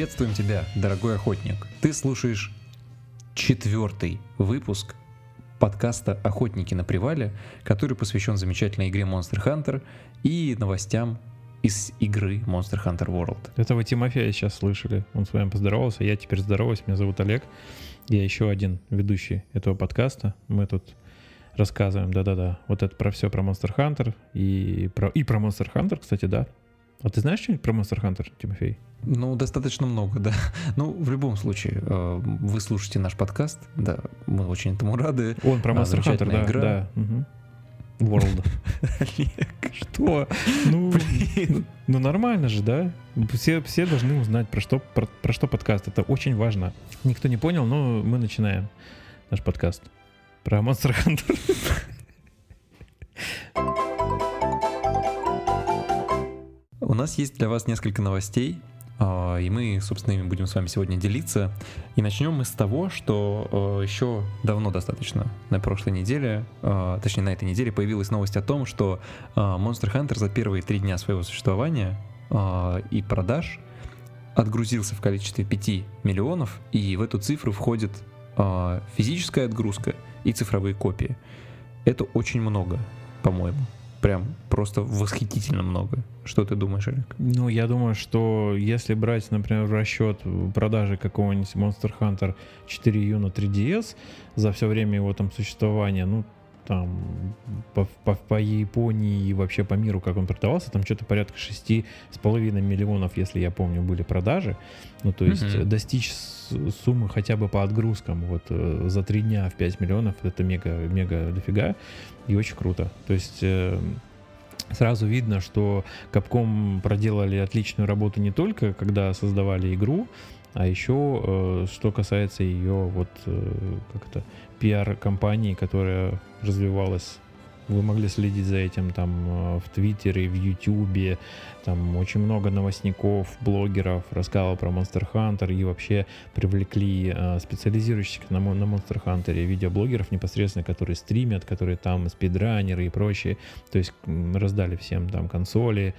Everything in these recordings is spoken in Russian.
Приветствуем тебя, дорогой охотник. Ты слушаешь четвертый выпуск подкаста «Охотники на привале», который посвящен замечательной игре Monster Hunter и новостям из игры Monster Hunter World. Это вы Тимофея сейчас слышали. Он с вами поздоровался. Я теперь здороваюсь. Меня зовут Олег. Я еще один ведущий этого подкаста. Мы тут рассказываем, да-да-да, вот это про все про Monster Hunter и про, и про Monster Hunter, кстати, да. А ты знаешь что-нибудь про Monster Hunter, Тимофей? Ну, достаточно много, да. Ну, в любом случае, э, вы слушаете наш подкаст, да, мы очень этому рады. Он про А, Monster Hunter, да, игра. да. мгм. World. Что? Ну, ну нормально же, да? Все, все должны узнать, про что, про, про что подкаст. Это очень важно. Никто не понял, но мы начинаем наш подкаст про Monster Hunter. У нас есть для вас несколько новостей, а, и мы, собственно, ими будем с вами сегодня делиться. И начнем мы с того, что э, еще давно достаточно, на прошлой неделе, э, точнее на этой неделе, появилась новость о том, что Monster Hunter за первые три дня своего существования и продаж отгрузился в количестве 5 миллионов, и в эту цифру входит физическая отгрузка и цифровые копии. Это очень много, по-моему. Прям просто восхитительно много. Что ты думаешь, Олег? Ну, я думаю, что если брать, например, в расчет продажи какого-нибудь Monster Hunter 4U на 3DS за все время его там существования, ну, там, по, по, по Японии и вообще по миру, как он продавался, там что-то порядка 6,5 миллионов, если я помню, были продажи. Ну, то есть Мгм. достичь суммы хотя бы по отгрузкам вот э, за 3 дня в 5 миллионов, это мега, мега дофига и очень круто. То есть э, сразу видно, что Capcom проделали отличную работу не только когда создавали игру, а еще э, что касается ее вот как это пиар-компании, которая развивалась. Вы могли следить за этим там э, в Твиттере, в Ютубе, там очень много новостников, блогеров рассказывал про Monster Hunter и вообще привлекли э, специализирующихся на, на Monster Hunter видеоблогеров непосредственно, которые стримят, которые там спидранеры и прочие. То есть раздали всем там консоли.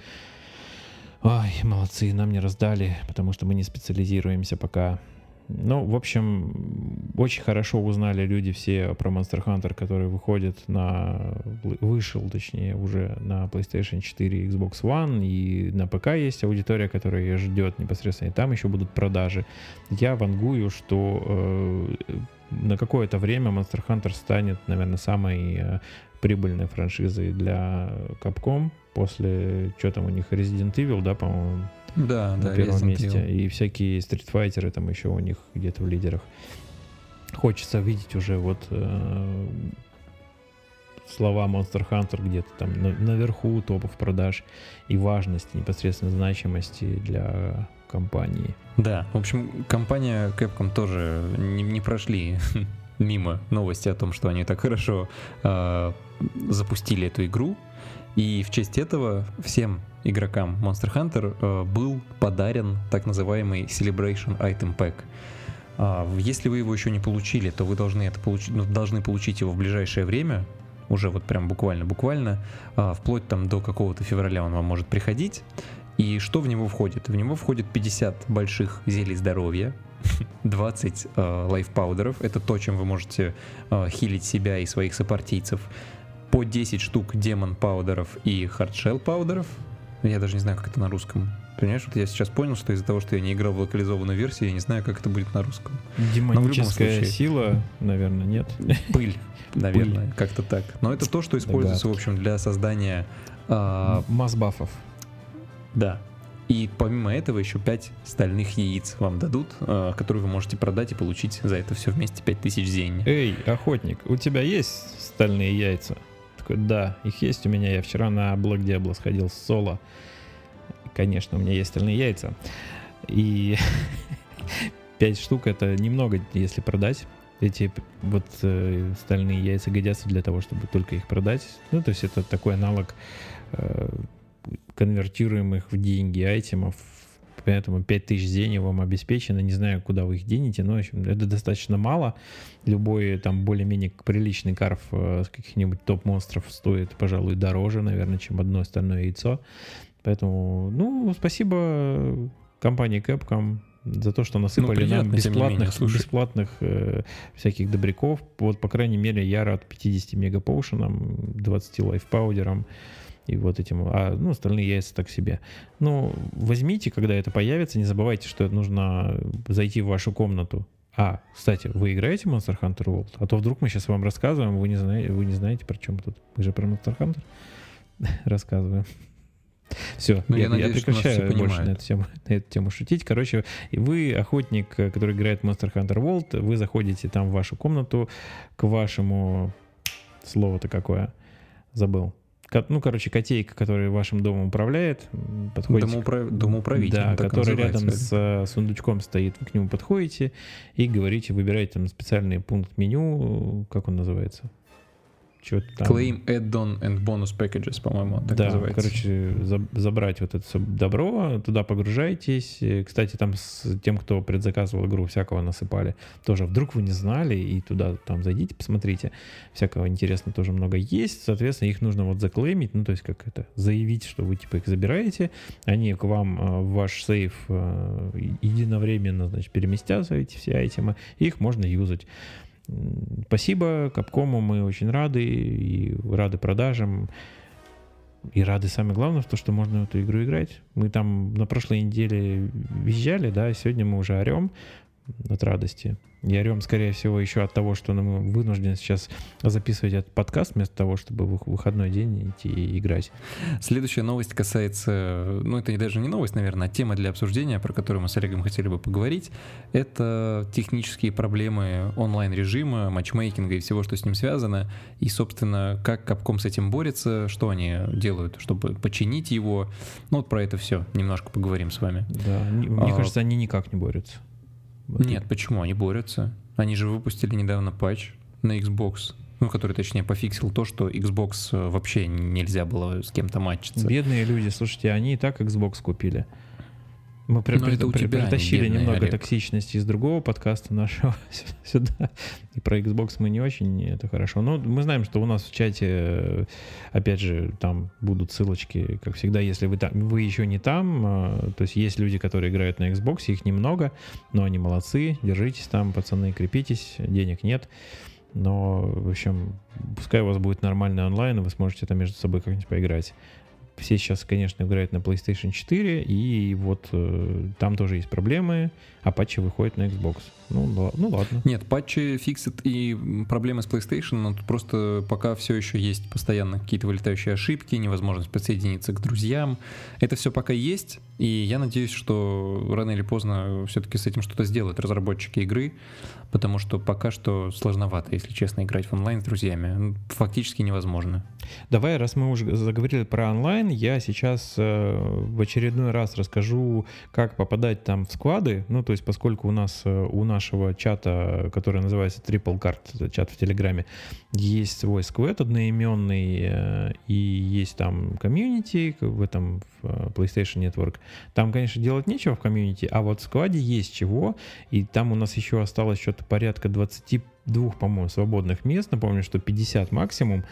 Ой, молодцы, нам не раздали, потому что мы не специализируемся пока. Ну, в общем, очень хорошо узнали люди все про Monster Hunter, который выходит на... Вышел, точнее, уже на PlayStation 4 и Xbox One, и на ПК есть аудитория, которая ее ждет непосредственно, и там еще будут продажи. Я вангую, что э, на какое-то время Monster Hunter станет, наверное, самой э, прибыльной франшизой для Capcom после, что там у них, Resident Evil, да, по-моему, Да, на первом месте. И всякие стритфайтеры там еще у них где-то в лидерах. Хочется видеть уже вот э, слова Monster Hunter где-то там на- наверху топов продаж и важности, непосредственно значимости для компании. Да, в общем, компания Capcom тоже не, не прошли мимо новости о том, что они так хорошо э, запустили эту игру. И в честь этого всем игрокам Monster Hunter э, был подарен так называемый Celebration Item Pack. А, если вы его еще не получили, то вы должны это получить, ну, должны получить его в ближайшее время, уже вот прям буквально-буквально, а, вплоть там до какого-то февраля он вам может приходить. И что в него входит? В него входит 50 больших зелий здоровья, 20 э, лайфпаудеров, это то, чем вы можете э, хилить себя и своих сопартийцев, по 10 штук демон паудеров и хардшелл паудеров. Я даже не знаю, как это на русском. Понимаешь, вот я сейчас понял, что из-за того, что я не играл в локализованную версию, я не знаю, как это будет на русском. Демоническая случае. сила, наверное, нет. Пыль, наверное, как-то так. Но это то, что используется, в Догадки. общем, для создания... а, Масс-бафов. Да. И помимо этого еще 5 стальных яиц вам дадут, э, которые вы можете продать и получить за это все вместе 5000 зенни. Эй, охотник, у тебя есть стальные яйца? Такой, да, их есть у меня. Я вчера на Black Diablo сходил с соло. Конечно, у меня есть стальные яйца. И 5 штук это немного, если продать. Эти вот э, стальные яйца годятся для того, чтобы только их продать. Ну, то есть это такой аналог э, конвертируемых в деньги айтемов. Поэтому 5000 зеней вам обеспечено. Не знаю, куда вы их денете, но в общем, это достаточно мало. Любой там более-менее приличный карф э, с каких-нибудь топ-монстров стоит, пожалуй, дороже, наверное, чем одно остальное яйцо. Поэтому, ну, спасибо компании Capcom. за то, что насыпали Ну, нам приятно, менее, бесплатных, слушай. бесплатных э, всяких добряков. Вот, по крайней мере, я рад 50 мегапоушенам, 20 лайфпаудерам и вот этим. А, ну, остальные яйца так себе. Ну, возьмите, когда это появится, не забывайте, что нужно зайти в вашу комнату. А, кстати, вы играете в Monster Hunter World? А то вдруг мы сейчас вам рассказываем, вы не знаете, вы не знаете, про чем тут. Мы же про Monster Hunter рассказываем. Все, Ну, я я, я надеюсь, все прекращаю больше понимают. на эту, тему, на эту тему шутить. Короче, вы охотник, который играет в Monster Hunter World, вы заходите там в вашу комнату к вашему... Слово-то какое? Забыл. Ну, короче, котейка, которая вашим домом управляет, подходите... к- Домоуправ- Домоуправитель. Да, который рядом с э, сундучком стоит. Вы к нему подходите и говорите, выбираете там специальный пункт меню, как он называется? Что-то там. Claim add-on and bonus packages, по-моему, так да, называется. короче, за- забрать вот это все добро, туда погружаетесь. Э, Кстати, там с тем, кто предзаказывал игру, всякого насыпали. Тоже вдруг вы не знали, и туда там зайдите, посмотрите. Всякого интересного тоже много есть. Соответственно, их нужно вот заклеймить, ну, то есть как это, заявить, что вы типа их забираете. Они к вам э, в ваш сейф э, единовременно, значит, переместятся эти все айтемы, их можно юзать. Спасибо Капкому, мы очень рады и рады продажам. И рады самое главное в то, что можно в эту игру играть. Мы там на прошлой неделе визжали, да, сегодня мы уже орем от радости. И орем, скорее всего, еще от того, что мы вынуждены сейчас записывать этот подкаст вместо того, чтобы в выходной день идти и играть. Следующая новость касается, ну это даже не новость, наверное, а тема для обсуждения, про которую мы с Олегом хотели бы поговорить. Это технические проблемы онлайн-режима, матчмейкинга и всего, что с ним связано. И, собственно, как Capcom с этим борется, что они делают, чтобы починить его. Ну вот про это все немножко поговорим с вами. Да, мне А, кажется, они никак не борются. Нет, почему? Они борются. Они же выпустили недавно патч на Xbox, ну, который, точнее, пофиксил то, что Xbox э, вообще нельзя было с кем-то матчиться. Бедные люди, слушайте, они и так Xbox купили. Мы при- при- при- притащили немного Олег. токсичности из другого подкаста нашего сюда. И про Xbox мы не очень, это хорошо. Но мы знаем, что у нас в чате, э, опять же, там будут ссылочки, как всегда, если вы там, вы еще не там, э, то есть есть люди, которые играют на Xbox, их немного, но они молодцы, держитесь там, пацаны, крепитесь, денег нет. Но, в общем, пускай у вас будет нормальный онлайн, и вы сможете там между собой как-нибудь поиграть. Все сейчас, конечно, играют на PlayStation 4, и вот э, там тоже есть проблемы, а патчи выходят на Xbox. Ну, ла- ну ладно. Нет, патчи фиксят и проблемы с PlayStation, но тут просто пока все еще есть постоянно какие-то вылетающие ошибки, невозможность подсоединиться к друзьям. Это все пока есть, и я надеюсь, что рано или поздно все-таки с этим что-то сделают разработчики игры, потому что пока что сложновато, если честно, играть в онлайн с друзьями. Фактически невозможно. Давай, раз мы уже заговорили про онлайн, я сейчас э, в очередной раз расскажу, как попадать там в сквады. Ну, то есть, поскольку у нас э, у нашего чата, который называется Triple Card, чат в Телеграме, есть свой сквад одноименный, э, и есть там комьюнити в этом в, э, PlayStation Network. Там, конечно, делать нечего в комьюнити, а вот в скваде есть чего, и там у нас еще осталось что-то порядка 22, по-моему, свободных мест. Напомню, что 50 максимум.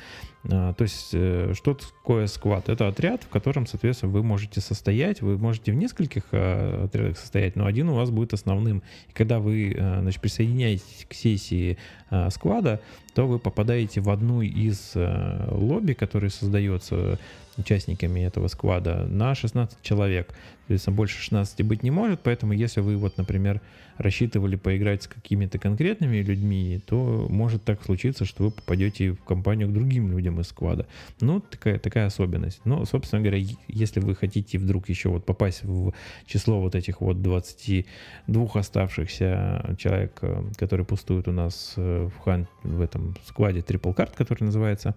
А, То есть, э, что такое сквад? Это отряд, в котором, соответственно, вы можете состоять. Вы можете в нескольких э, отрядах состоять, но один у вас будет основным. И когда вы э, значит, присоединяетесь к сессии э, сквада, то вы попадаете в одну из э, лобби, которые создается участниками этого сквада, на 16 человек. Соответственно, больше 16 быть не может, поэтому если вы, вот, например, рассчитывали поиграть с какими-то конкретными людьми, то может так случиться, что вы попадете в компанию к другим людям из сквада. Ну, такая, такая особенность. Но, собственно говоря, если вы хотите вдруг еще вот попасть в число вот этих вот 22 оставшихся человек, э, которые пустуют у нас э, в, хан, в этом скваде Triple Card, который называется,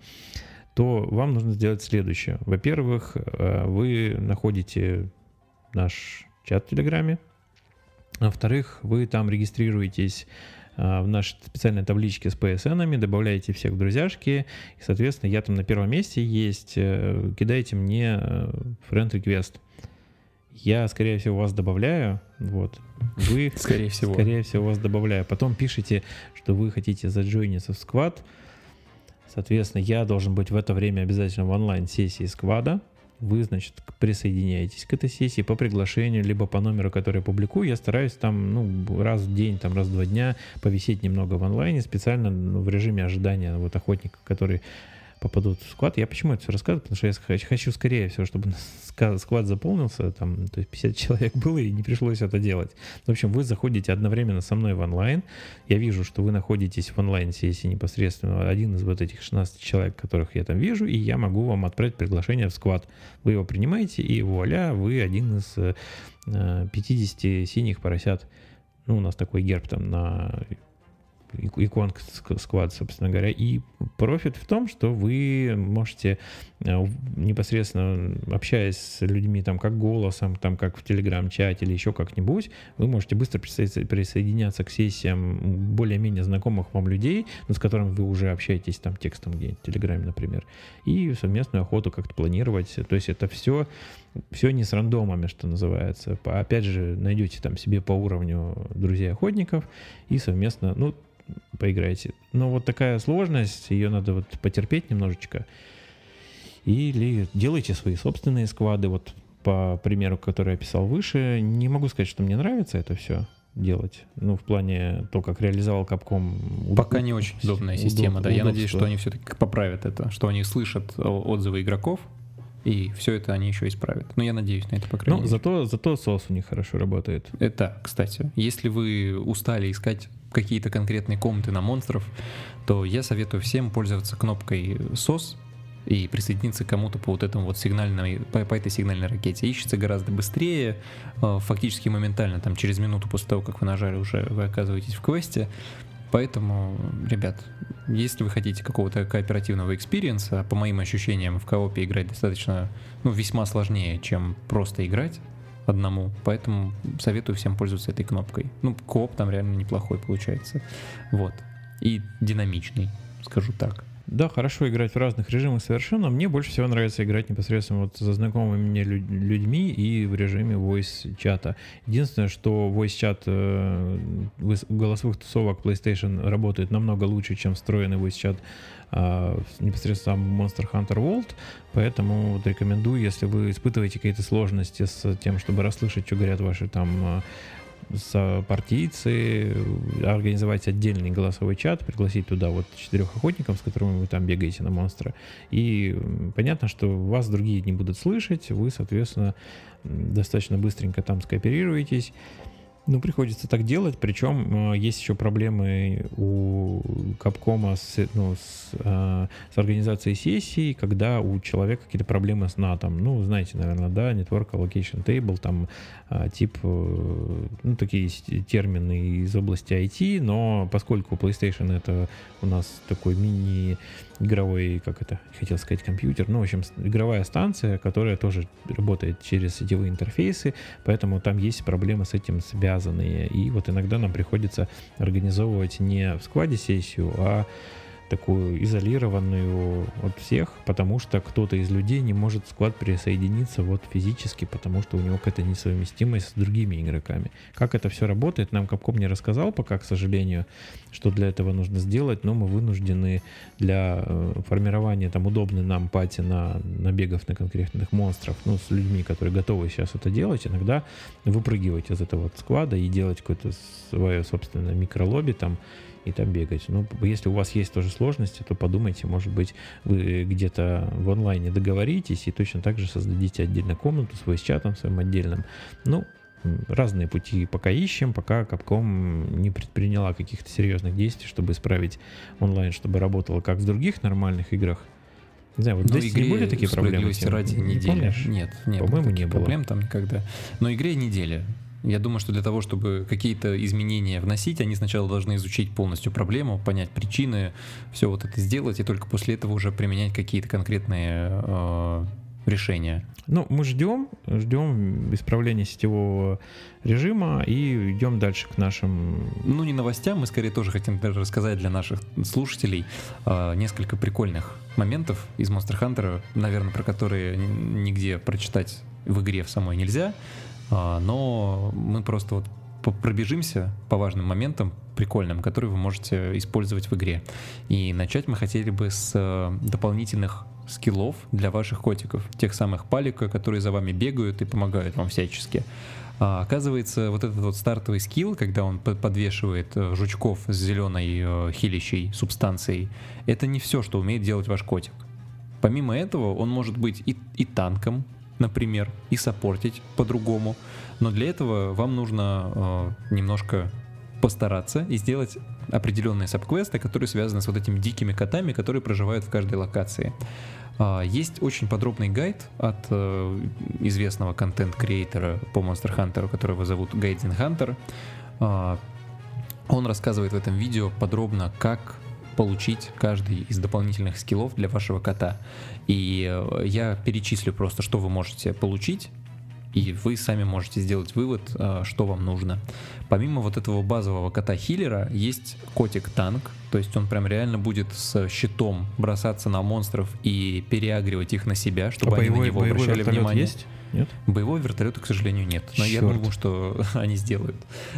то вам нужно сделать следующее. Во-первых, э, вы находите наш чат в Телеграме. Во-вторых, вы там регистрируетесь в нашей специальной табличке с PSN, добавляете всех в друзьяшки, и, соответственно, я там на первом месте есть, э, кидайте мне э, friend request. Я, скорее всего, вас добавляю, вот, вы, Скорее всего. скорее всего, вас добавляю. Потом пишите, что вы хотите заджойниться в сквад, соответственно, я должен быть в это время обязательно в онлайн-сессии сквада, вы, значит, присоединяетесь к этой сессии по приглашению, либо по номеру, который я публикую. Я стараюсь там, ну, раз в день, там, раз в два дня повисеть немного в онлайне, специально ну, в режиме ожидания вот охотника, который попадут в склад. Я почему это все рассказываю? Потому что я хочу скорее все, чтобы склад заполнился, там, то есть 50 человек было и не пришлось это делать. В общем, вы заходите одновременно со мной в онлайн. Я вижу, что вы находитесь в онлайн-сессии непосредственно один из вот этих 16 человек, которых я там вижу, и я могу вам отправить приглашение в склад. Вы его принимаете, и вуаля, вы один из 50 э, синих поросят. Ну, у нас такой герб там на иконка склад, собственно говоря. И профит в том, что вы можете непосредственно общаясь с людьми там как голосом, там как в телеграм-чате или еще как-нибудь, вы можете быстро присоединяться к сессиям более-менее знакомых вам людей, с которыми вы уже общаетесь там текстом где-нибудь в телеграме, например, и совместную охоту как-то планировать. То есть это все все не с рандомами, что называется. Опять же, найдете там себе по уровню друзей-охотников и совместно, ну, поиграете. Но вот такая сложность, ее надо вот потерпеть немножечко. Или делайте свои собственные сквады, вот по примеру, который я писал выше. Не могу сказать, что мне нравится это все делать. Ну, в плане то, как реализовал Капком. Пока не очень удобная система, удоб, да. Я надеюсь, что они все-таки поправят это, что они слышат отзывы игроков, и все это они еще исправят. Но ну, я надеюсь на это, по крайней ну, мере. Зато, зато сос у них хорошо работает. Это, кстати, если вы устали искать какие-то конкретные комнаты на монстров, то я советую всем пользоваться кнопкой SOS и присоединиться к кому-то по вот этому вот сигнальной, по, по этой сигнальной ракете. Ищется гораздо быстрее, э, фактически моментально, там через минуту после того, как вы нажали, уже вы оказываетесь в квесте. Поэтому, ребят, если вы хотите какого-то кооперативного experience а, по моим ощущениям, в коопе играть достаточно, ну, весьма сложнее, чем просто играть, одному, поэтому советую всем пользоваться этой кнопкой. Ну, кооп там реально неплохой получается. Вот. И динамичный, скажу так. Да, хорошо играть в разных режимах совершенно. Мне больше всего нравится играть непосредственно вот со знакомыми мне людьми и в режиме voice чата. Единственное, что voice чат э, голосовых тусовок PlayStation работает намного лучше, чем встроенный voice чат э, непосредственно Monster Hunter World, поэтому вот рекомендую, если вы испытываете какие-то сложности с тем, чтобы расслышать, что говорят ваши там сопартийцы, организовать отдельный голосовой чат, пригласить туда вот четырех охотников, с которыми вы там бегаете на монстра. И понятно, что вас другие не будут слышать, вы, соответственно, достаточно быстренько там скооперируетесь. Ну, приходится так делать, причем э, есть еще проблемы у Капкома с, ну, с, э, с организацией сессий, когда у человека какие-то проблемы с натом. Ну, знаете, наверное, да, Network Allocation Table, там э, тип, э, ну, такие термины из области IT, но поскольку PlayStation это у нас такой мини игровой, как это, хотел сказать, компьютер, ну, в общем, игровая станция, которая тоже работает через сетевые интерфейсы, поэтому там есть проблемы с этим связанные. И вот иногда нам приходится организовывать не в складе сессию, а такую изолированную от всех, потому что кто-то из людей не может в склад присоединиться вот физически, потому что у него какая-то несовместимость с другими игроками. Как это все работает, нам Капком не рассказал пока, к сожалению, что для этого нужно сделать, но мы вынуждены для э, формирования там удобной нам пати на набегов на конкретных монстров, ну, с людьми, которые готовы сейчас это делать, иногда выпрыгивать из этого вот склада и делать какое-то свое собственное микролобби там, и там бегать. Ну, если у вас есть тоже сложности, то подумайте, может быть, вы где-то в онлайне договоритесь и точно так же создадите отдельно комнату свой с чатом своим отдельным. Ну, разные пути пока ищем, пока Capcom не предприняла каких-то серьезных действий, чтобы исправить онлайн, чтобы работало как в других нормальных играх. Не знаю, вот Но здесь не были такие проблемы? ради недели. Нет, нет. По-моему, не было. Проблем там никогда. Но игре недели. Я думаю, что для того, чтобы какие-то изменения вносить, они сначала должны изучить полностью проблему, понять причины, все вот это сделать, и только после этого уже применять какие-то конкретные э, решения. Ну, мы ждем, ждем исправления сетевого режима и идем дальше к нашим... Ну, не новостям, мы скорее тоже хотим рассказать для наших слушателей э, несколько прикольных моментов из Monster Hunter, наверное, про которые нигде прочитать в игре в самой нельзя, но мы просто вот пробежимся по важным моментам, прикольным, которые вы можете использовать в игре. И начать мы хотели бы с э, дополнительных скиллов для ваших котиков, тех самых палика, которые за вами бегают и помогают вам всячески. А, оказывается, вот этот вот стартовый скилл, когда он подвешивает э, жучков с зеленой э, хилищей субстанцией, это не все, что умеет делать ваш котик. Помимо этого, он может быть и, и танком, например, и саппортить по-другому. Но для этого вам нужно э, немножко постараться и сделать определенные сабквесты, которые связаны с вот этими дикими котами, которые проживают в каждой локации. А, есть очень подробный гайд от э, известного контент-креатора по Monster Hunter, которого зовут Гайдин Hunter. А, он рассказывает в этом видео подробно, как получить каждый из дополнительных скиллов для вашего кота. И э, я перечислю просто, что вы можете получить и вы сами можете сделать вывод, а, что вам нужно. Помимо вот этого базового кота-хиллера, есть котик-танк, то есть он прям реально будет с щитом бросаться на монстров и переагривать их на себя, чтобы а они боевой, на него обращали внимание. Есть? Нет? Боевого вертолета, к сожалению, нет. Но Черт. я думаю, что они сделают.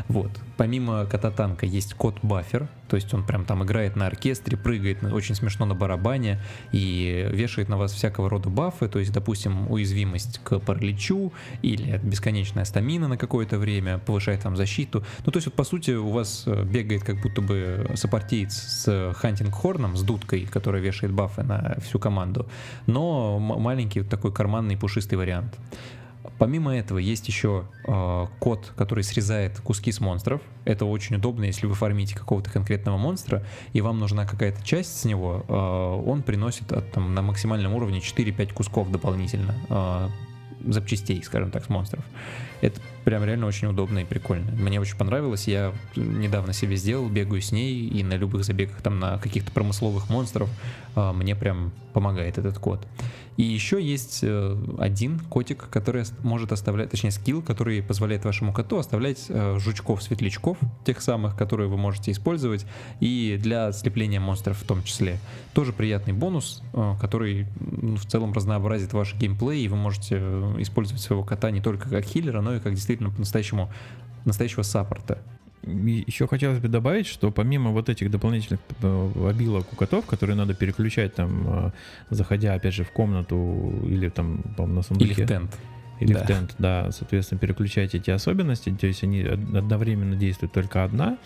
Вот. Помимо кота-танка есть кот-баффер, то есть он прям там играет на оркестре, прыгает очень смешно на барабане и вешает на вас всякого рода бафы, то есть, допустим, уязвимость к параличу или бесконечная стамина на какое-то время, повышает вам защиту. Ну, то есть, вот по сути, у вас э, бегает как будто бы сопартиец с хантинг-хорном, с дудкой, которая вешает бафы на всю команду, но маленький вот такой карманный пушистый вариант. Помимо этого есть еще э, код, который срезает куски с монстров. Это очень удобно, если вы фармите какого-то конкретного монстра, и вам нужна какая-то часть с него, э, он приносит от, там, на максимальном уровне 4-5 кусков дополнительно э, запчастей, скажем так, с монстров. Это прям реально очень удобно и прикольно. Мне очень понравилось. Я недавно себе сделал, бегаю с ней, и на любых забегах там на каких-то промысловых монстров э, мне прям помогает этот код. И еще есть э, один котик, который может оставлять, точнее скилл, который позволяет вашему коту оставлять э, жучков-светлячков, тех самых, которые вы можете использовать, и для слепления монстров в том числе. Тоже приятный бонус, э, который ну, в целом разнообразит ваш геймплей, и вы можете использовать своего кота не только как хиллера, но и как действительно по-настоящему настоящего саппорта еще хотелось бы добавить, что помимо вот этих дополнительных э, обилок у котов, которые надо переключать там, э, заходя опять же в комнату или там, по на сундуке. Или в тент. Или да. в тент, да, соответственно, переключать эти особенности, то есть они одновременно действуют только одна.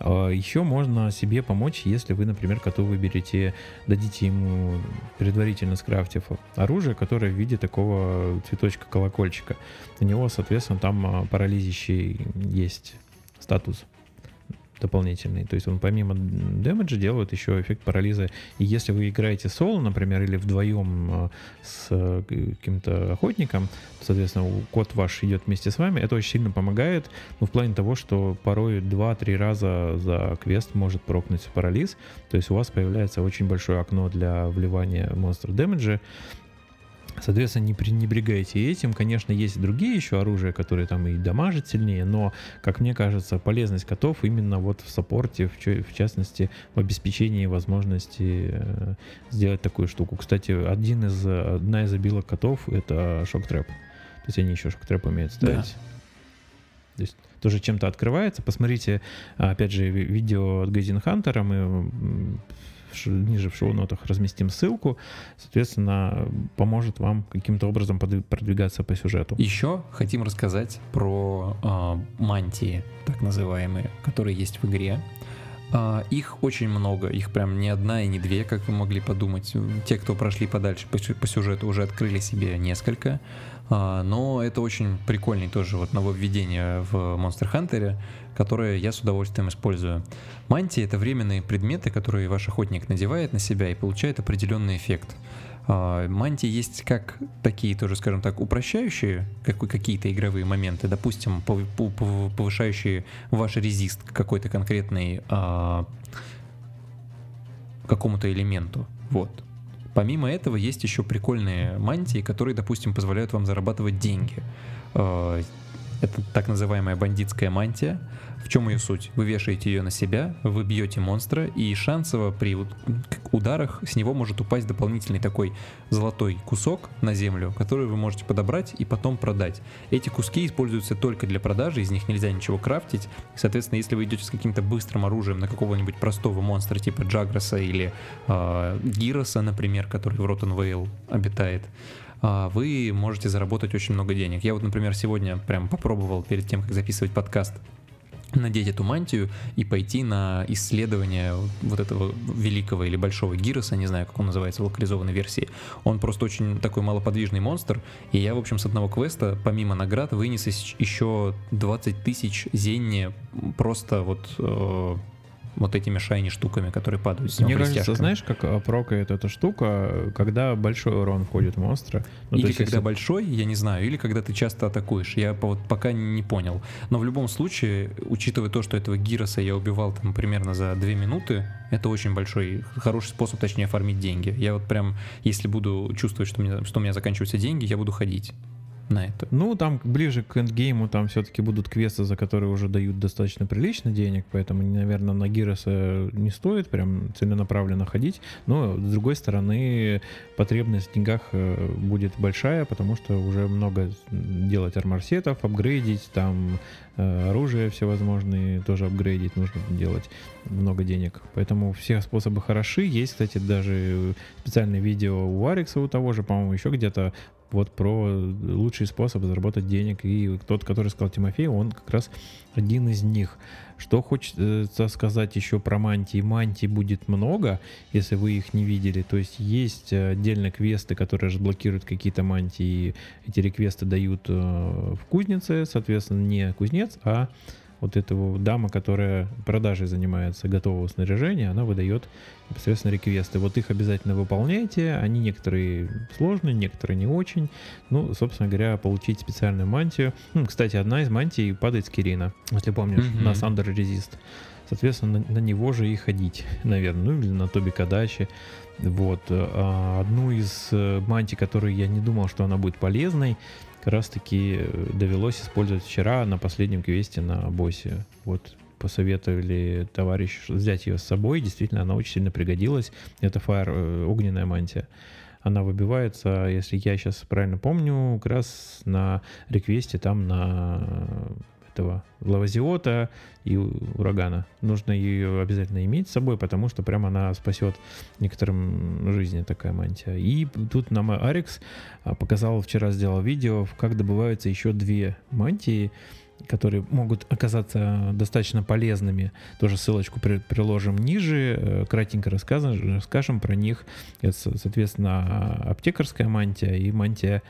А еще можно себе помочь, если вы, например, коту выберете, дадите ему предварительно скрафтив оружие, которое в виде такого цветочка-колокольчика. У него, соответственно, там а, парализящий есть статус дополнительный. То есть он помимо дэмэджа делает еще эффект парализа. И если вы играете соло, например, или вдвоем э, с э, каким-то охотником, соответственно, кот ваш идет вместе с вами, это очень сильно помогает. Ну, в плане того, что порой 2-3 раза за квест может прокнуть парализ. То есть у вас появляется очень большое окно для вливания монстр дэмэджа. Соответственно, не пренебрегайте этим. Конечно, есть другие еще оружия, которые там и дамажат сильнее, но, как мне кажется, полезность котов именно вот в саппорте, в, в частности, в обеспечении возможности э, сделать такую штуку. Кстати, один из, одна из обилок котов — это шок-трэп. То есть они еще шок-трэп умеют ставить. Да. То есть тоже чем-то открывается. Посмотрите, опять же, видео от Газин Хантера. Мы ниже в шоу-нотах разместим ссылку, соответственно, поможет вам каким-то образом продвигаться по сюжету. Еще хотим рассказать про э, мантии, так называемые, которые есть в игре. Uh, их очень много, их прям не одна и не две, как вы могли подумать. Те, кто прошли подальше по, по сюжету, уже открыли себе несколько. Uh, но это очень прикольный тоже вот нововведение в Monster Hunter которые я с удовольствием использую. Мантии — это временные предметы, которые ваш охотник надевает на себя и получает определенный эффект. А, мантии есть как такие тоже, скажем так, упрощающие какие-то игровые моменты, допустим, повышающие ваш резист к какой-то конкретной а, какому-то элементу. Вот. Помимо этого есть еще прикольные мантии, которые, допустим, позволяют вам зарабатывать деньги. А, Это так называемая бандитская мантия. В чем ее суть? Вы вешаете ее на себя, вы бьете монстра, и шансово при ударах с него может упасть дополнительный такой золотой кусок на землю, который вы можете подобрать и потом продать. Эти куски используются только для продажи, из них нельзя ничего крафтить. Соответственно, если вы идете с каким-то быстрым оружием на какого-нибудь простого монстра типа Джаграса или э, Гироса, например, который в Rotten Vale обитает, а, вы можете заработать очень много денег. Я вот, например, сегодня прям попробовал перед тем, как записывать подкаст, надеть эту мантию и пойти на исследование вот этого великого или большого гироса, не знаю, как он называется в локализованной версии. Он просто очень такой малоподвижный монстр, и я, в общем, с одного квеста, помимо наград, вынес еще 20 тысяч зенни просто вот э, вот этими шайни штуками, которые падают с него Мне кажется, знаешь, как а, прокает эта штука, когда большой урон входит в монстра. Ну, или когда если... большой, я не знаю, или когда ты часто атакуешь. Я вот пока не понял. Но в любом случае, учитывая то, что этого Гироса я убивал там примерно за 2 минуты, это очень большой, хороший способ, точнее, оформить деньги. Я вот прям, если буду чувствовать, что, мне, что у меня заканчиваются деньги, я буду ходить на это. Ну, там ближе к эндгейму там все-таки будут квесты, за которые уже дают достаточно прилично денег, поэтому, наверное, на Гироса не стоит прям целенаправленно ходить. Но, с другой стороны, потребность в деньгах э, будет большая, потому что уже много делать арморсетов, апгрейдить, там э, оружие всевозможные тоже апгрейдить нужно делать много денег. Поэтому все способы хороши. Есть, кстати, даже специальное видео у Арикса у того же, по-моему, еще где-то вот про лучший способ заработать денег. И тот, который сказал Тимофей, он как раз один из них. Что хочется сказать еще про мантии. Мантий будет много, если вы их не видели. То есть есть отдельно квесты, которые разблокируют какие-то мантии. Эти реквесты дают э, в кузнице, соответственно, не кузнец, а вот этого дама, которая продажей занимается готового снаряжения, она выдает непосредственно реквесты. Вот их обязательно выполняйте. Они некоторые сложные, некоторые не очень. Ну, собственно говоря, получить специальную мантию. Ну, кстати, одна из мантий падает с Кирина, если помнишь, mm-hmm. на Сандер Резист. Соответственно, на, на него же и ходить, наверное, ну или на Тоби Кадачи. Вот. А одну из э, мантий, которую я не думал, что она будет полезной, как раз таки э, довелось использовать вчера на последнем квесте на боссе. Вот посоветовали товарищ взять ее с собой. Действительно, она очень сильно пригодилась. Это фаер, э, огненная мантия. Она выбивается, если я сейчас правильно помню, как раз на реквесте там на этого лавазиота и урагана. Нужно ее обязательно иметь с собой, потому что прям она спасет некоторым жизни такая мантия. И тут нам Арикс а, показал, вчера сделал видео, как добываются еще две мантии, которые могут оказаться достаточно полезными. Тоже ссылочку при, приложим ниже. Э, кратенько расскажем, расскажем про них. Это, соответственно, аптекарская мантия и мантия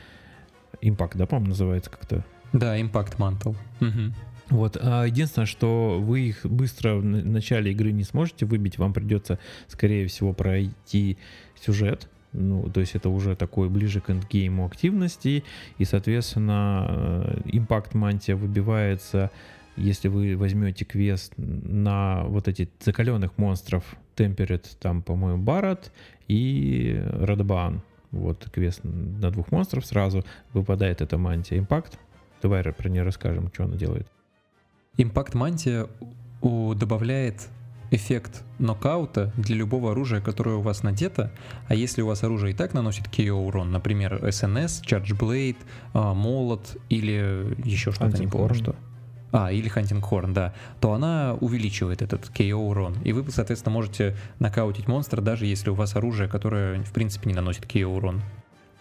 Impact, да, по-моему, называется как-то да, Impact Mantle. Угу. Вот. А единственное, что вы их быстро в начале игры не сможете выбить, вам придется, скорее всего, пройти сюжет. Ну, то есть это уже такой ближе к эндгейму активности, и, соответственно, э, импакт мантия выбивается, если вы возьмете квест на вот эти закаленных монстров Temperate, там, по-моему, Барат и Радбан. Вот квест на двух монстров сразу выпадает эта мантия импакт, Давай про нее расскажем, что она делает. Импакт мантия добавляет эффект нокаута для любого оружия, которое у вас надето, а если у вас оружие и так наносит KO урон, например, SNS, Charge Blade, а, молот или еще что-то, не помню что. А, или Hunting Horn, да, то она увеличивает этот KO урон. И вы, соответственно, можете нокаутить монстра, даже если у вас оружие, которое, в принципе, не наносит KO урон.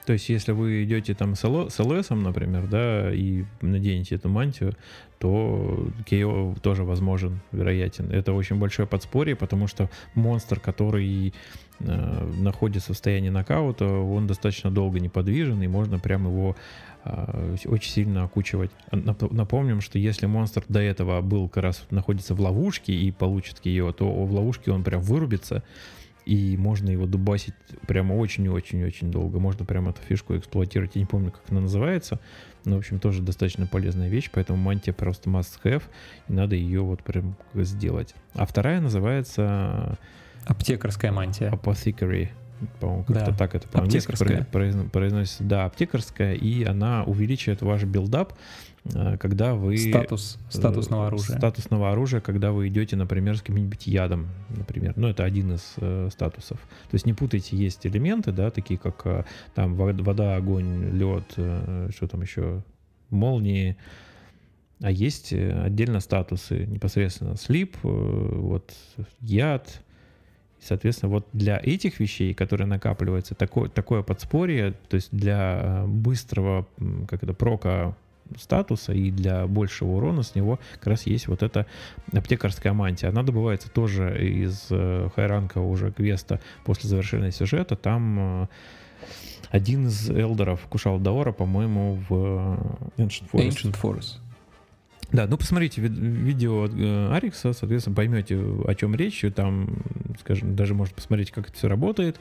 То есть, если вы идете там с, ЛС, например, да, и наденете эту мантию, то KO тоже возможен, вероятен. Это очень большое подспорье, потому что монстр, который э, находится в состоянии нокаута, он достаточно долго неподвижен, и можно прям его э, очень сильно окучивать. Напомним, что если монстр до этого был как раз находится в ловушке и получит KO, то в ловушке он прям вырубится, и можно его дубасить прямо очень-очень-очень долго. Можно прямо эту фишку эксплуатировать. Я не помню, как она называется, но, в общем, тоже достаточно полезная вещь, поэтому мантия просто must have, и надо ее вот прям сделать. А вторая называется... Аптекарская мантия. Apothecary. По-моему, как-то Да. так это по-английски произно- произносится. Да, аптекарская, и она увеличивает ваш build-up, э, когда вы... Статус статусного э, оружия. Статусного оружия, когда вы идете, например, с каким-нибудь ядом, например. Ну, это один из э, статусов. То есть не путайте, есть элементы, да, такие как э, там вод- вода, огонь, лед, э, что там еще, молнии. А есть э, отдельно статусы, непосредственно слип, вот яд. Соответственно, вот для этих вещей, которые накапливаются, такое, такое подспорье, то есть для э, быстрого, как это, прока статуса и для большего урона с него как раз есть вот эта аптекарская мантия. Она добывается тоже из э, хайранка уже квеста после завершения сюжета. Там э, один из элдеров кушал Даора, по-моему, в Ancient Forest. Ancient Forest. Да, ну посмотрите ви- видео от э, Арикса, соответственно, поймете, о чем речь. и Там, скажем, даже можно посмотреть, как это все работает.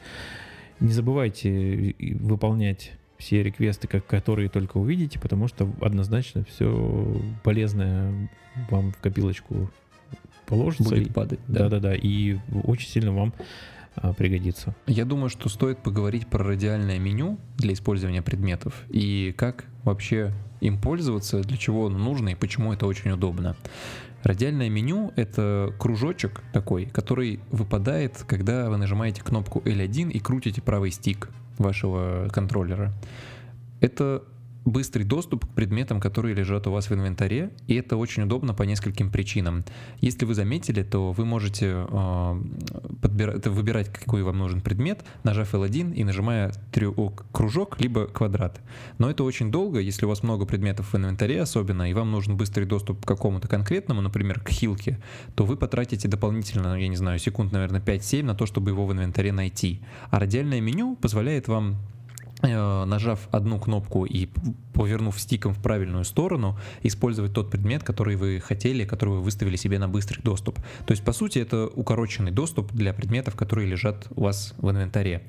Не забывайте и- выполнять все реквесты, как, которые только увидите, потому что однозначно все полезное вам в копилочку положится. Будет падать. Да. Да-да-да, и очень сильно вам пригодится. Я думаю, что стоит поговорить про радиальное меню для использования предметов и как вообще им пользоваться, для чего оно нужно и почему это очень удобно. Радиальное меню — это кружочек такой, который выпадает, когда вы нажимаете кнопку L1 и крутите правый стик вашего контроллера. Это быстрый доступ к предметам, которые лежат у вас в инвентаре, и это очень удобно по нескольким причинам. Если вы заметили, то вы можете э, подбира- это выбирать, какой вам нужен предмет, нажав L1 и нажимая о, кружок либо квадрат. Но это очень долго, если у вас много предметов в инвентаре особенно, и вам нужен быстрый доступ к какому-то конкретному, например, к хилке, то вы потратите дополнительно, я не знаю, секунд, наверное, 5-7 на то, чтобы его в инвентаре найти. А радиальное меню позволяет вам нажав одну кнопку и повернув стиком в правильную сторону, использовать тот предмет, который вы хотели, который вы выставили себе на быстрый доступ. То есть, по сути, это укороченный доступ для предметов, которые лежат у вас в инвентаре.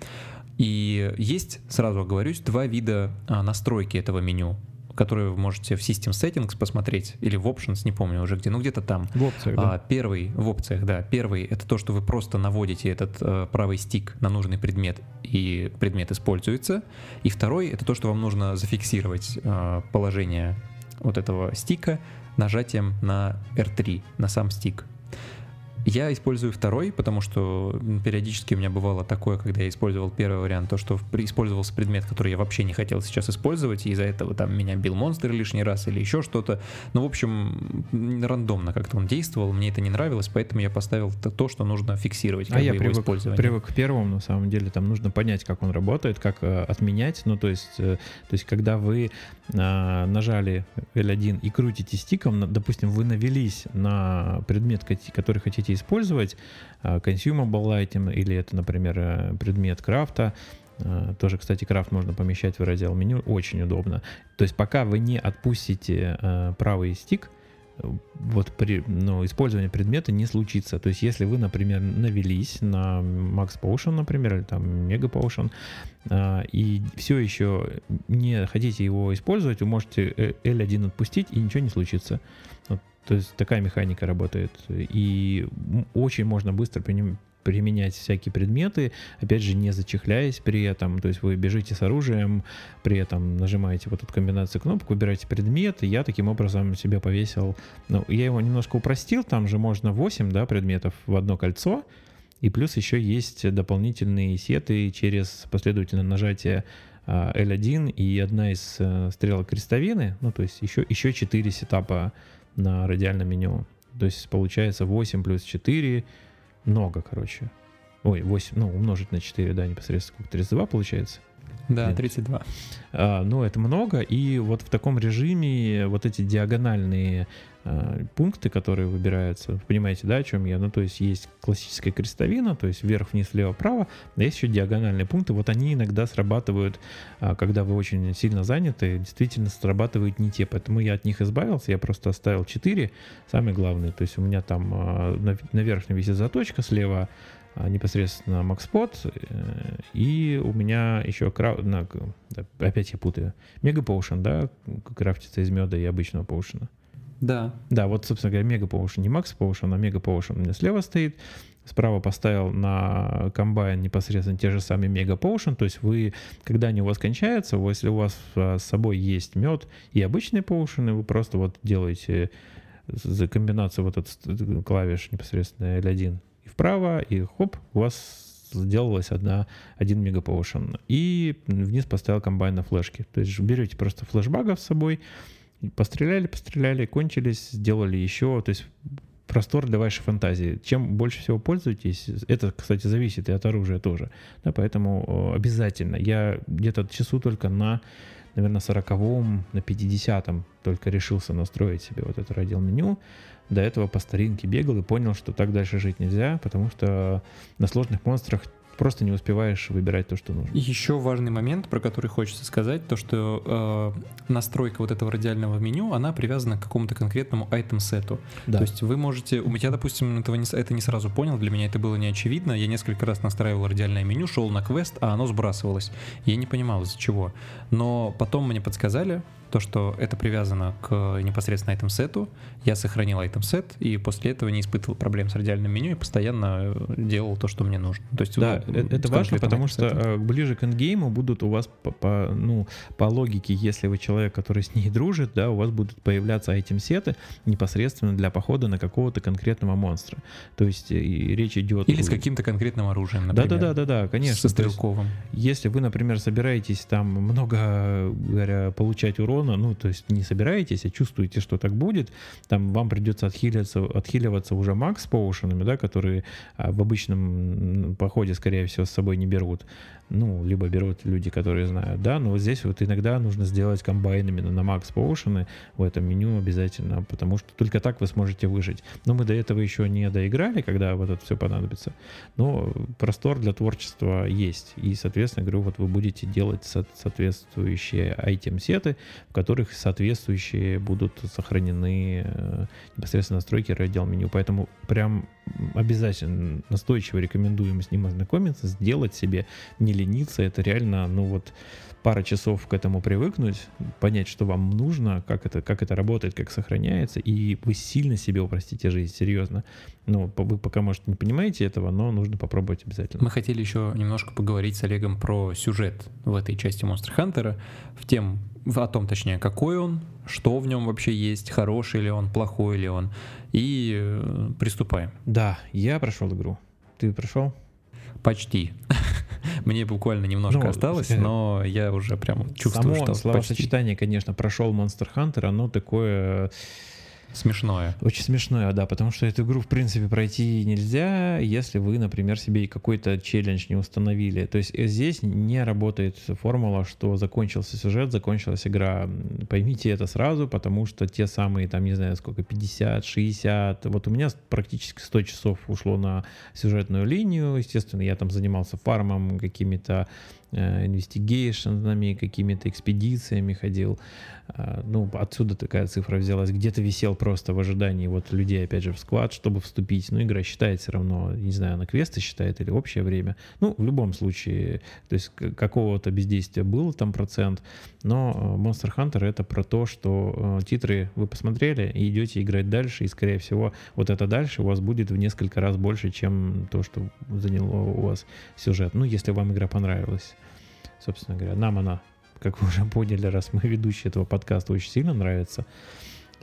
И есть, сразу оговорюсь, два вида а, настройки этого меню, которые вы можете в System Settings посмотреть, или в Options, не помню уже где, ну где-то там. В опциях, да. А, первый в опциях, да, первый это то, что вы просто наводите этот э, правый стик на нужный предмет и предмет используется. И второй это то, что вам нужно зафиксировать э, положение вот этого стика нажатием на R3 на сам стик. Я использую второй, потому что периодически у меня бывало такое, когда я использовал первый вариант, то, что использовался предмет, который я вообще не хотел сейчас использовать, и из-за этого там меня бил монстр лишний раз или еще что-то. Ну, в общем, рандомно как-то он действовал, мне это не нравилось, поэтому я поставил то, что нужно фиксировать А я привык, привык к первому, на самом деле, там нужно понять, как он работает, как э, отменять. Ну, то есть, э, то есть, когда вы а, нажали L1 и крутите стиком, на- допустим, вы навелись на предмет, кот- который хотите использовать, а, consumable item, или это, например, э, предмет крафта, а, тоже, кстати, крафт можно помещать в раздел меню, очень удобно. То есть пока вы не отпустите э, правый стик, э, вот при ну, использовании предмета не случится. То есть, если вы, например, навелись на Max Potion, например, или там Mega Potion, и все еще не хотите его использовать, вы можете э, L1 отпустить, и ничего не случится. Вот, то есть такая механика работает. И очень можно быстро применять всякие предметы, опять же, не зачехляясь при этом. То есть вы бежите с оружием, при этом нажимаете вот эту комбинацию кнопок, выбираете предмет, я таким образом себе повесил, ну, я его немножко упростил, там же можно 8, да, предметов в одно кольцо, и плюс еще есть дополнительные сеты через последовательное нажатие а, L1 и одна из э, стрелок крестовины, ну, то есть еще, еще 4 сетапа на радиальном меню. То есть получается 8 плюс 4, много, короче. Ой, 8, ну, умножить на 4, да, непосредственно сколько, 32 получается? Да, Нет. 32. А, ну, это много, и вот в таком режиме вот эти диагональные а, пункты, которые выбираются, вы понимаете, да, о чем я? Ну, то есть есть классическая крестовина, то есть вверх, вниз, влево, право, а есть еще диагональные пункты, вот они иногда срабатывают, а, когда вы очень сильно заняты, действительно срабатывают не те, поэтому я от них избавился, я просто оставил 4, самые главные, то есть у меня там а, на, на верхнем висит заточка, слева непосредственно Макспот, э, и у меня еще кра... на, опять я путаю, Мега Поушен, да, крафтится из меда и обычного поушена. Да. Да, вот, собственно говоря, Мега Поушен, не Макс Поушен, а Мега Поушен у меня слева стоит. справа поставил на комбайн непосредственно те же самые Mega Potion, то есть вы, когда они у вас кончаются, если у вас а, с собой есть мед и обычные поушены, вы просто вот делаете за комбинацию вот этот клавиш непосредственно L1 и вправо, и хоп, у вас сделалась одна, один мегапоушен. И вниз поставил комбайн на флешке. То есть берете просто флешбагов с собой, постреляли, постреляли, кончились, сделали еще. То есть простор для вашей фантазии. Чем больше всего пользуетесь, это, кстати, зависит и от оружия тоже. Да, поэтому обязательно. Я где-то часу только на, наверное, 40-м, на 50-м только решился настроить себе вот это раздел меню. До этого по старинке бегал и понял, что так дальше жить нельзя, потому что на сложных монстрах просто не успеваешь выбирать то, что нужно. Еще важный момент, про который хочется сказать, то что э, настройка вот этого радиального меню, она привязана к какому-то конкретному айтем-сету. Да. То есть вы можете, у меня, допустим, этого не, это не сразу понял, для меня это было не очевидно, я несколько раз настраивал радиальное меню, шел на квест, а оно сбрасывалось. Я не понимал из-за чего. Но потом мне подсказали, то, что это привязано к непосредственно этому сету. Я сохранил item сет и после этого не испытывал проблем с радиальным меню и постоянно э, делал то, что мне нужно. То есть, да, ну, это важно, потому что э, ближе к эндгейму будут у вас по, по, ну, по логике, если вы человек, который с ней дружит, да, у вас будут появляться item сеты непосредственно для похода на какого-то конкретного монстра. То есть э, и речь идет... Или с каким-то конкретным оружием, например. Да-да-да, конечно. Со стрелковым. Есть, если вы, например, собираетесь там много, говоря, получать урон урона, ну, то есть не собираетесь, а чувствуете, что так будет, там вам придется отхиливаться, отхиливаться уже макс поушенами, да, которые а, в обычном походе, скорее всего, с собой не берут ну, либо берут люди, которые знают, да, но вот здесь вот иногда нужно сделать комбайн именно на Max Potion в этом меню обязательно, потому что только так вы сможете выжить. Но мы до этого еще не доиграли, когда вот это все понадобится, но простор для творчества есть, и, соответственно, говорю, вот вы будете делать соответствующие айтем-сеты, в которых соответствующие будут сохранены э, непосредственно настройки раздел меню, поэтому прям обязательно настойчиво рекомендуем с ним ознакомиться, сделать себе, не лениться, это реально, ну вот, пара часов к этому привыкнуть, понять, что вам нужно, как это, как это работает, как сохраняется, и вы сильно себе упростите жизнь, серьезно. Ну, вы пока, может, не понимаете этого, но нужно попробовать обязательно. Мы хотели еще немножко поговорить с Олегом про сюжет в этой части Монстр Хантера, в тем, о том, точнее, какой он, что в нем вообще есть, хороший ли он, плохой ли он, и э, приступаем. Да, я прошел игру. Ты прошел? Почти. Мне буквально немножко ну, осталось, но я уже прям чувствую, само что словосочетание, почти. конечно, прошел Monster Hunter, оно такое Смешное. Очень смешное, да, потому что эту игру, в принципе, пройти нельзя, если вы, например, себе какой-то челлендж не установили. То есть э, здесь не работает формула, что закончился сюжет, закончилась игра. Поймите это сразу, потому что те самые, там, не знаю, сколько, 50, 60, вот у меня практически 100 часов ушло на сюжетную линию, естественно, я там занимался фармом, какими-то э, какими-то экспедициями ходил. А, ну, отсюда такая цифра взялась. Где-то висел просто в ожидании вот людей, опять же, в склад, чтобы вступить. Ну, игра считает все равно, не знаю, на квесты считает или общее время. Ну, в любом случае, то есть какого-то бездействия был там процент, но э, Monster Hunter это про то, что э, титры вы посмотрели и идете играть дальше, и, скорее всего, вот это дальше у вас будет в несколько раз больше, чем то, что заняло у вас сюжет. Ну, если вам игра понравилась собственно говоря. Нам она, как вы уже поняли, раз мы ведущие этого подкаста, очень сильно нравится.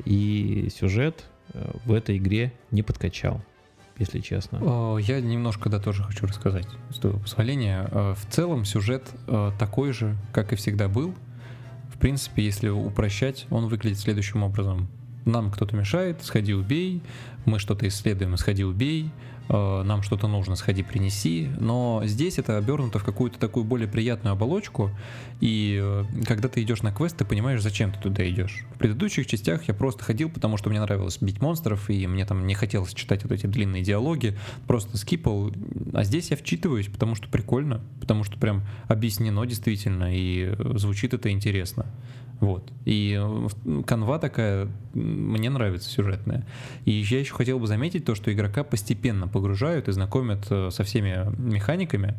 И сюжет э, в этой игре не подкачал, если честно. Я немножко, да, тоже хочу рассказать, с твоего позволения. Э, в целом сюжет э, такой же, как и всегда был. В принципе, если упрощать, он выглядит следующим образом. Нам кто-то мешает, сходи убей, мы что-то исследуем, сходи убей, нам что-то нужно, сходи, принеси. Но здесь это обернуто в какую-то такую более приятную оболочку, и э, когда ты идешь на квест, ты понимаешь, зачем ты туда идешь. В предыдущих частях я просто ходил, потому что мне нравилось бить монстров, и мне там не хотелось читать вот эти длинные диалоги, просто скипал. А здесь я вчитываюсь, потому что прикольно, потому что прям объяснено действительно, и звучит это интересно. Вот. И э, канва такая мне нравится сюжетная. И я еще хотел бы заметить то, что игрока постепенно погружают и знакомят э, со всеми механиками,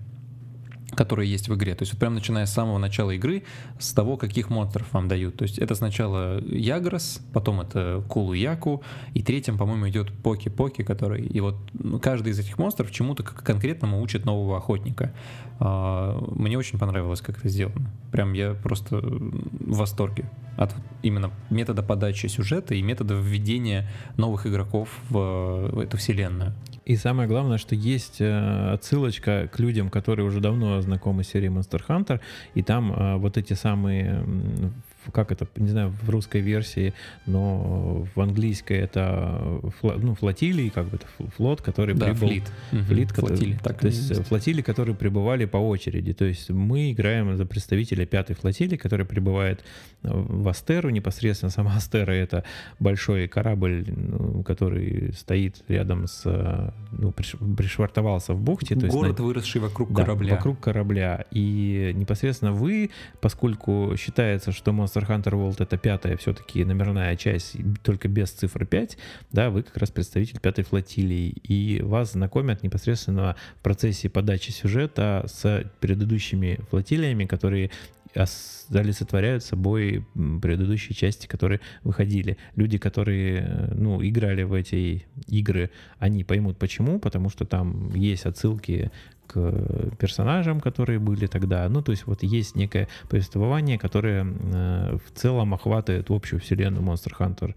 которые есть в игре. То есть вот прям начиная с самого начала игры, с того, каких монстров вам дают. То есть это сначала Ягрос, потом это Кулу Яку, и третьим, по-моему, идет Поки-Поки, который... И вот ну, каждый из этих монстров чему-то конкретному учит нового охотника. А, мне очень понравилось, как это сделано. Прям я просто в восторге от именно метода подачи сюжета и метода введения новых игроков в, в эту вселенную. И самое главное, что есть э, отсылочка к людям, которые уже давно знакомы с серией Monster Hunter, и там э, вот эти самые как это, не знаю, в русской версии, но в английской это фло, ну, флотилии, как бы это флот, который да, прибыл... флит. Флит, угу. флотилии, так то есть, есть флотилии, которые прибывали по очереди. То есть мы играем за представителя пятой флотилии, который прибывает в Астеру, непосредственно сама Астера это большой корабль, ну, который стоит рядом с, ну, пришвартовался в бухте. Город, то есть, выросший вокруг да, корабля. вокруг корабля. И непосредственно вы, поскольку считается, что Monster Monster Hunter World это пятая все-таки номерная часть, только без цифры 5, да, вы как раз представитель пятой флотилии, и вас знакомят непосредственно в процессе подачи сюжета с предыдущими флотилиями, которые олицетворяют собой предыдущие части, которые выходили. Люди, которые э, ну, играли в эти игры, они поймут почему, потому что там есть отсылки к персонажам, которые были тогда. Ну, то есть вот есть некое повествование, которое э, в целом охватывает общую вселенную Monster Hunter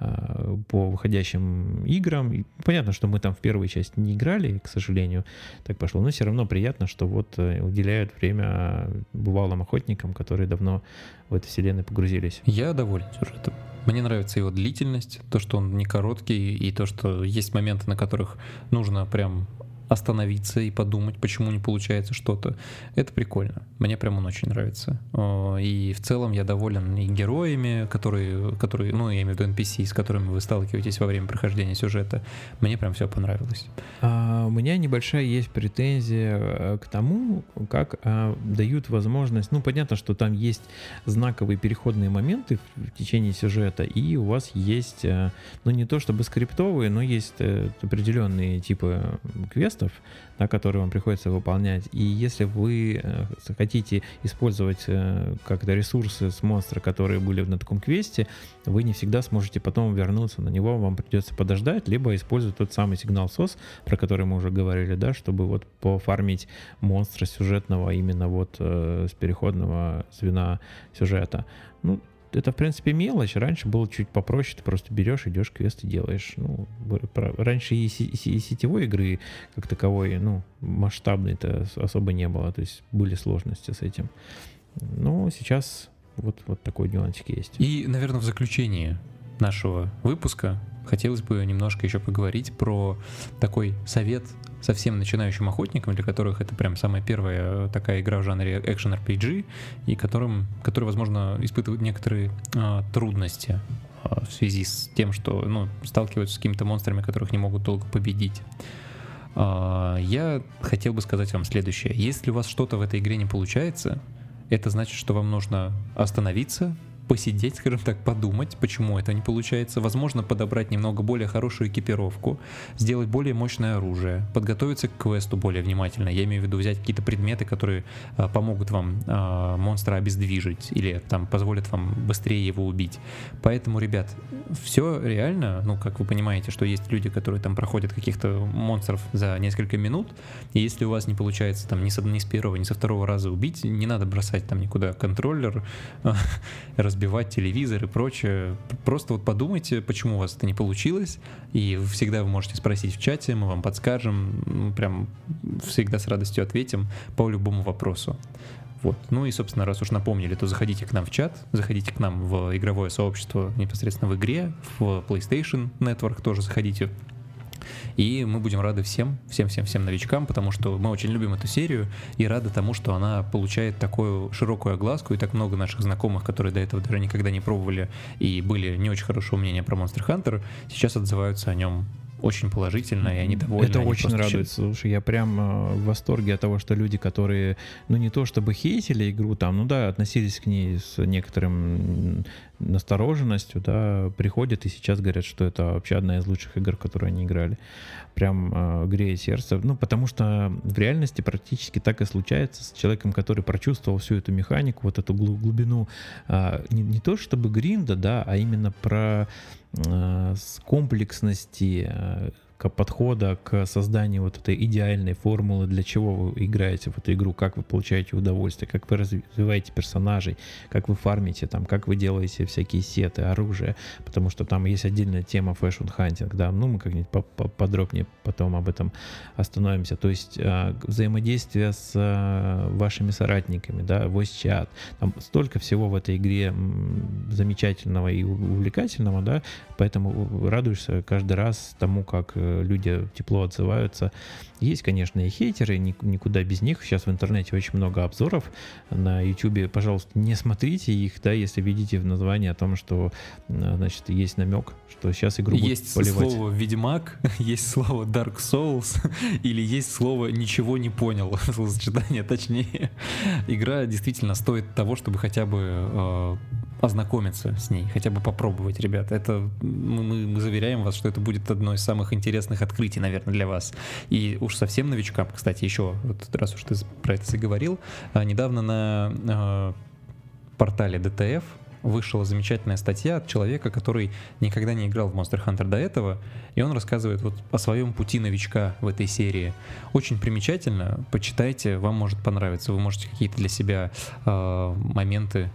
э, по выходящим играм. И понятно, что мы там в первой части не играли, к сожалению, так пошло, но все равно приятно, что вот э, уделяют время бывалым охотникам, которые давно в этой вселенной погрузились. Я доволен сюжетом. Мне нравится его длительность, то, что он не короткий, и то, что есть моменты, на которых нужно прям остановиться и подумать, почему не получается что-то. Это прикольно. Мне прям он очень нравится. И в целом я доволен и героями, которые, которые ну, я имею в виду NPC, с которыми вы сталкиваетесь во время прохождения сюжета. Мне прям все понравилось. А, у меня небольшая есть претензия э, к тому, как а, дают возможность, ну, понятно, что там есть знаковые переходные моменты в, в течение сюжета, и у вас есть, а, ну, не то чтобы скриптовые, но есть определенные типы квестов, квестов, да, которые вам приходится выполнять. И если вы э, хотите использовать э, как-то ресурсы с монстра, которые были на таком квесте, вы не всегда сможете потом вернуться на него, вам придется подождать, либо использовать тот самый сигнал СОС, про который мы уже говорили, да, чтобы вот пофармить монстра сюжетного именно вот э, с переходного звена сюжета. Ну, это, в принципе, мелочь. Раньше было чуть попроще, ты просто берешь, идешь, квесты делаешь. Ну, раньше и, и сетевой игры как таковой, ну, масштабной-то особо не было, то есть были сложности с этим. Но сейчас вот, вот такой нюансик есть. И, наверное, в заключение нашего выпуска хотелось бы немножко еще поговорить про такой совет совсем начинающим охотникам, для которых это прям самая первая такая игра в жанре экшен RPG, и которым, которые, возможно, испытывают некоторые а, трудности а, в связи с тем, что ну, сталкиваются с какими-то монстрами, которых не могут долго победить. А, я хотел бы сказать вам следующее. Если у вас что-то в этой игре не получается, это значит, что вам нужно остановиться, посидеть, скажем так, подумать, почему это не получается, возможно, подобрать немного более хорошую экипировку, сделать более мощное оружие, подготовиться к квесту более внимательно. Я имею в виду взять какие-то предметы, которые а, помогут вам а, монстра обездвижить или там позволят вам быстрее его убить. Поэтому, ребят, все реально, ну, как вы понимаете, что есть люди, которые там проходят каких-то монстров за несколько минут, и если у вас не получается там ни с, ни с первого, ни со второго раза убить, не надо бросать там никуда контроллер, разбивать телевизор и прочее. Просто вот подумайте, почему у вас это не получилось, и всегда вы можете спросить в чате, мы вам подскажем, ну, прям всегда с радостью ответим по любому вопросу. Вот. Ну и, собственно, раз уж напомнили, то заходите к нам в чат, заходите к нам в игровое сообщество непосредственно в игре, в PlayStation Network тоже заходите. И мы будем рады всем, всем-всем-всем новичкам, потому что мы очень любим эту серию и рады тому, что она получает такую широкую огласку, и так много наших знакомых, которые до этого даже никогда не пробовали и были не очень хорошего мнения про Monster Hunter, сейчас отзываются о нем очень положительно, и они довольны. Это они очень радует. Слушай, я прям э, в восторге от того, что люди, которые, ну не то чтобы хейтили игру там, ну да, относились к ней с некоторым настороженностью, да, приходят и сейчас говорят, что это вообще одна из лучших игр, в которые они играли. Прям э, греет сердце. Ну, потому что в реальности практически так и случается с человеком, который прочувствовал всю эту механику, вот эту гл- глубину, э, не, не то чтобы гринда, да, а именно про с комплексности э, к подхода к созданию вот этой идеальной формулы, для чего вы играете в эту игру, как вы получаете удовольствие, как вы развиваете персонажей, как вы фармите там, как вы делаете всякие сеты, оружие, потому что там есть отдельная тема fashion hunting, да, ну мы как-нибудь подробнее потом об этом остановимся, то есть э, взаимодействие с э, вашими соратниками, да, voice чат, там столько всего в этой игре замечательного и увлекательного, да, поэтому радуешься каждый раз тому, как э, люди тепло отзываются. Есть, конечно, и хейтеры, никуда без них. Сейчас в интернете очень много обзоров на YouTube. Пожалуйста, не смотрите их, да, если видите в названии о том, что, значит, есть намек, что сейчас игру есть будут поливать. слово «Ведьмак», есть слово «Dark Souls» или есть слово «Ничего не понял». Словосочетание точнее. Игра действительно стоит того, чтобы хотя бы э, ознакомиться с ней, хотя бы попробовать, ребята. Это мы, мы заверяем вас, что это будет одно из самых интересных открытий, наверное, для вас. И уж совсем новичкам, кстати, еще, вот раз уж ты про это заговорил, а, недавно на э, портале DTF вышла замечательная статья от человека, который никогда не играл в Monster Hunter до этого, и он рассказывает вот о своем пути новичка в этой серии. Очень примечательно, почитайте, вам может понравиться, вы можете какие-то для себя э, моменты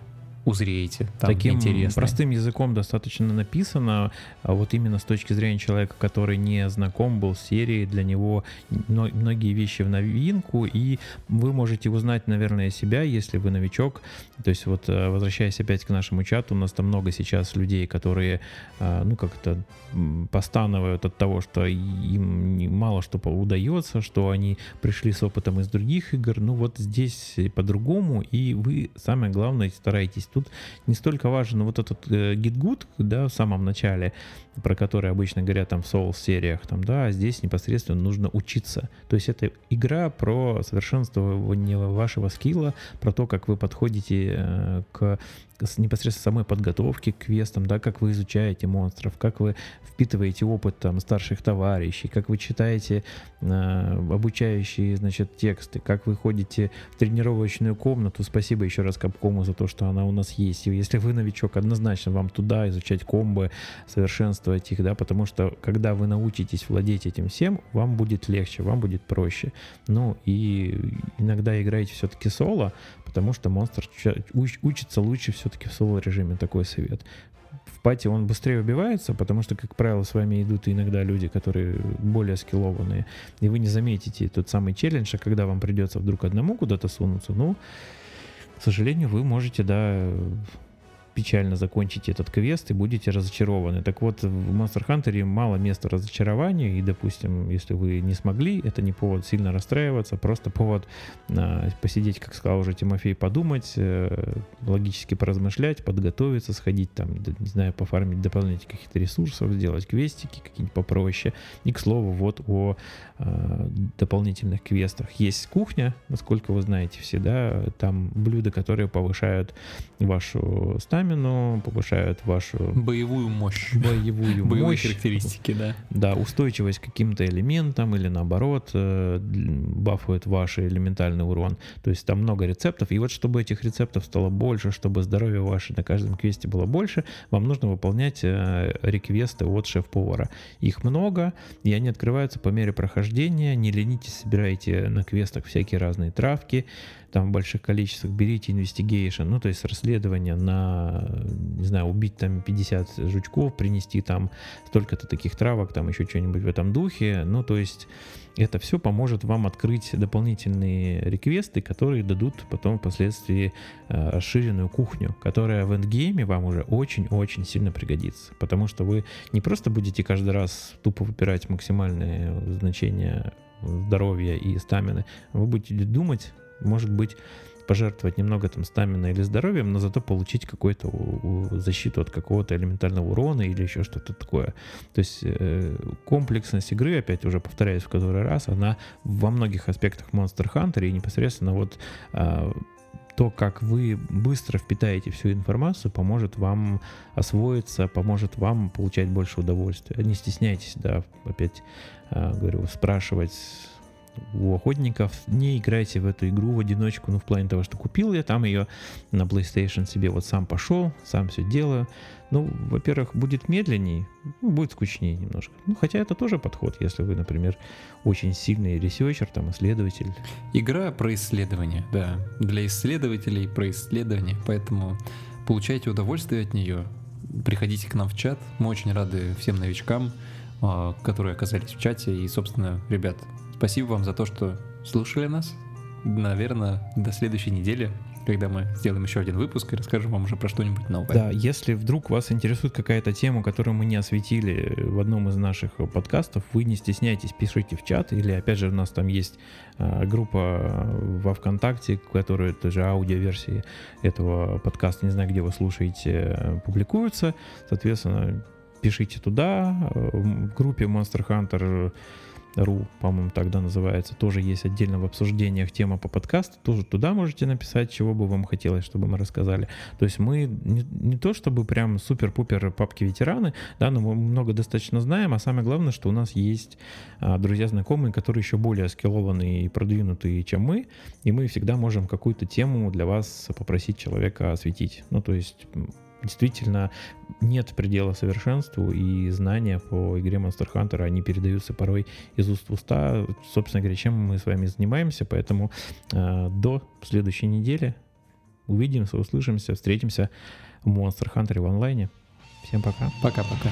узреете. Там Таким интересные. простым языком достаточно написано, а вот именно с точки зрения человека, который не знаком был с серией, для него многие вещи в новинку, и вы можете узнать, наверное, себя, если вы новичок. То есть вот э, возвращаясь опять к нашему чату, у нас там много сейчас людей, которые, э, ну как-то постанывают от того, что им мало что удается, что они пришли с опытом из других игр. Ну вот здесь по-другому, и вы, самое главное, стараетесь Тут не столько важен вот этот э, git да, в самом начале, про который обычно говорят там в Souls-сериях, там, да, а здесь непосредственно нужно учиться. То есть это игра про совершенствование вашего скилла, про то, как вы подходите э, к непосредственно самой подготовки к квестам, да, как вы изучаете монстров, как вы впитываете опыт там старших товарищей, как вы читаете э, обучающие, значит, тексты, как вы ходите в тренировочную комнату. Спасибо еще раз Капкому за то, что она у нас есть. И если вы новичок, однозначно вам туда изучать комбы, совершенствовать их, да, потому что когда вы научитесь владеть этим всем, вам будет легче, вам будет проще. Ну и иногда играете все-таки соло, потому что монстр учится лучше все-таки в соло режиме, такой совет. В пати он быстрее убивается, потому что, как правило, с вами идут иногда люди, которые более скиллованные, и вы не заметите тот самый челлендж, а когда вам придется вдруг одному куда-то сунуться, ну, к сожалению, вы можете, да, печально закончите этот квест и будете разочарованы. Так вот, в Monster Hunter мало места разочарования, и, допустим, если вы не смогли, это не повод сильно расстраиваться, просто повод э, посидеть, как сказал уже Тимофей, подумать, э, логически поразмышлять, подготовиться, сходить там, не знаю, пофармить дополнительных каких-то ресурсов, сделать квестики какие-нибудь попроще. И, к слову, вот о э, дополнительных квестах. Есть кухня, насколько вы знаете все, да, там блюда, которые повышают вашу стамину, стамину, повышают вашу... Боевую мощь. Боевую Боевые мощь. характеристики, да. Да, устойчивость к каким-то элементам или наоборот э, бафует ваш элементальный урон. То есть там много рецептов. И вот чтобы этих рецептов стало больше, чтобы здоровье ваше на каждом квесте было больше, вам нужно выполнять э, реквесты от шеф-повара. Их много, и они открываются по мере прохождения. Не ленитесь, собирайте на квестах всякие разные травки там в больших количествах, берите investigation, ну, то есть расследование на, не знаю, убить там 50 жучков, принести там столько-то таких травок, там еще что-нибудь в этом духе, ну, то есть это все поможет вам открыть дополнительные реквесты, которые дадут потом впоследствии э, расширенную кухню, которая в эндгейме вам уже очень-очень сильно пригодится. Потому что вы не просто будете каждый раз тупо выбирать максимальные значения здоровья и стамины, вы будете думать, может быть, пожертвовать немного там стамина или здоровьем, но зато получить какую-то защиту от какого-то элементарного урона или еще что-то такое. То есть э, комплексность игры, опять уже повторяюсь в который раз, она во многих аспектах Monster Hunter и непосредственно вот э, то, как вы быстро впитаете всю информацию, поможет вам освоиться, поможет вам получать больше удовольствия. Не стесняйтесь, да, опять э, говорю, спрашивать у охотников, не играйте в эту игру в одиночку, ну, в плане того, что купил я там ее на PlayStation себе, вот сам пошел, сам все делаю. Ну, во-первых, будет медленней, ну, будет скучнее немножко. Ну, хотя это тоже подход, если вы, например, очень сильный researcher, там, исследователь. Игра про исследование, да, для исследователей про исследование, поэтому получайте удовольствие от нее, приходите к нам в чат, мы очень рады всем новичкам, а, которые оказались в чате, и, собственно, ребят, Спасибо вам за то, что слушали нас. Наверное, до следующей недели, когда мы сделаем еще один выпуск и расскажем вам уже про что-нибудь новое. Да, если вдруг вас интересует какая-то тема, которую мы не осветили в одном из наших подкастов, вы не стесняйтесь, пишите в чат, или опять же у нас там есть э, группа во ВКонтакте, которая тоже аудиоверсии этого подкаста, не знаю, где вы слушаете, публикуются. Соответственно, пишите туда. В группе Monster Hunter ру, по-моему, тогда называется, тоже есть отдельно в обсуждениях тема по подкасту, тоже туда можете написать, чего бы вам хотелось, чтобы мы рассказали. То есть мы не, не то чтобы прям супер-пупер папки-ветераны, да, но мы много достаточно знаем, а самое главное, что у нас есть а, друзья-знакомые, которые еще более скиллованные и продвинутые, чем мы, и мы всегда можем какую-то тему для вас попросить человека осветить. Ну, то есть действительно нет предела совершенству, и знания по игре Monster Hunter, они передаются порой из уст в уста. Собственно говоря, чем мы с вами занимаемся, поэтому э, до следующей недели увидимся, услышимся, встретимся в Monster Hunter в онлайне. Всем пока. Пока-пока.